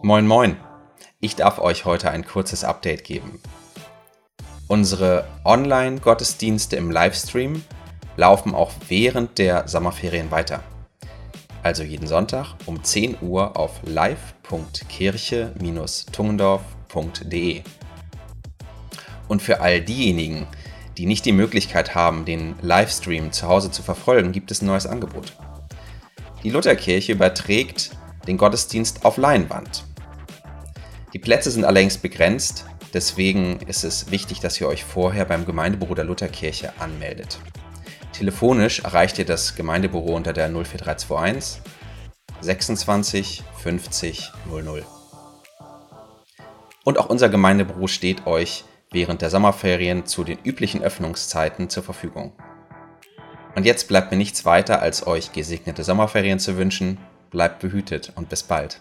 Moin moin, ich darf euch heute ein kurzes Update geben. Unsere Online-Gottesdienste im Livestream laufen auch während der Sommerferien weiter. Also jeden Sonntag um 10 Uhr auf live.kirche-tungendorf.de. Und für all diejenigen, die nicht die Möglichkeit haben, den Livestream zu Hause zu verfolgen, gibt es ein neues Angebot. Die Lutherkirche überträgt den Gottesdienst auf Leinwand. Die Plätze sind allerdings begrenzt, deswegen ist es wichtig, dass ihr euch vorher beim Gemeindebüro der Lutherkirche anmeldet. Telefonisch erreicht ihr das Gemeindebüro unter der 04321 26 50 00. Und auch unser Gemeindebüro steht euch während der Sommerferien zu den üblichen Öffnungszeiten zur Verfügung. Und jetzt bleibt mir nichts weiter, als euch gesegnete Sommerferien zu wünschen. Bleibt behütet und bis bald.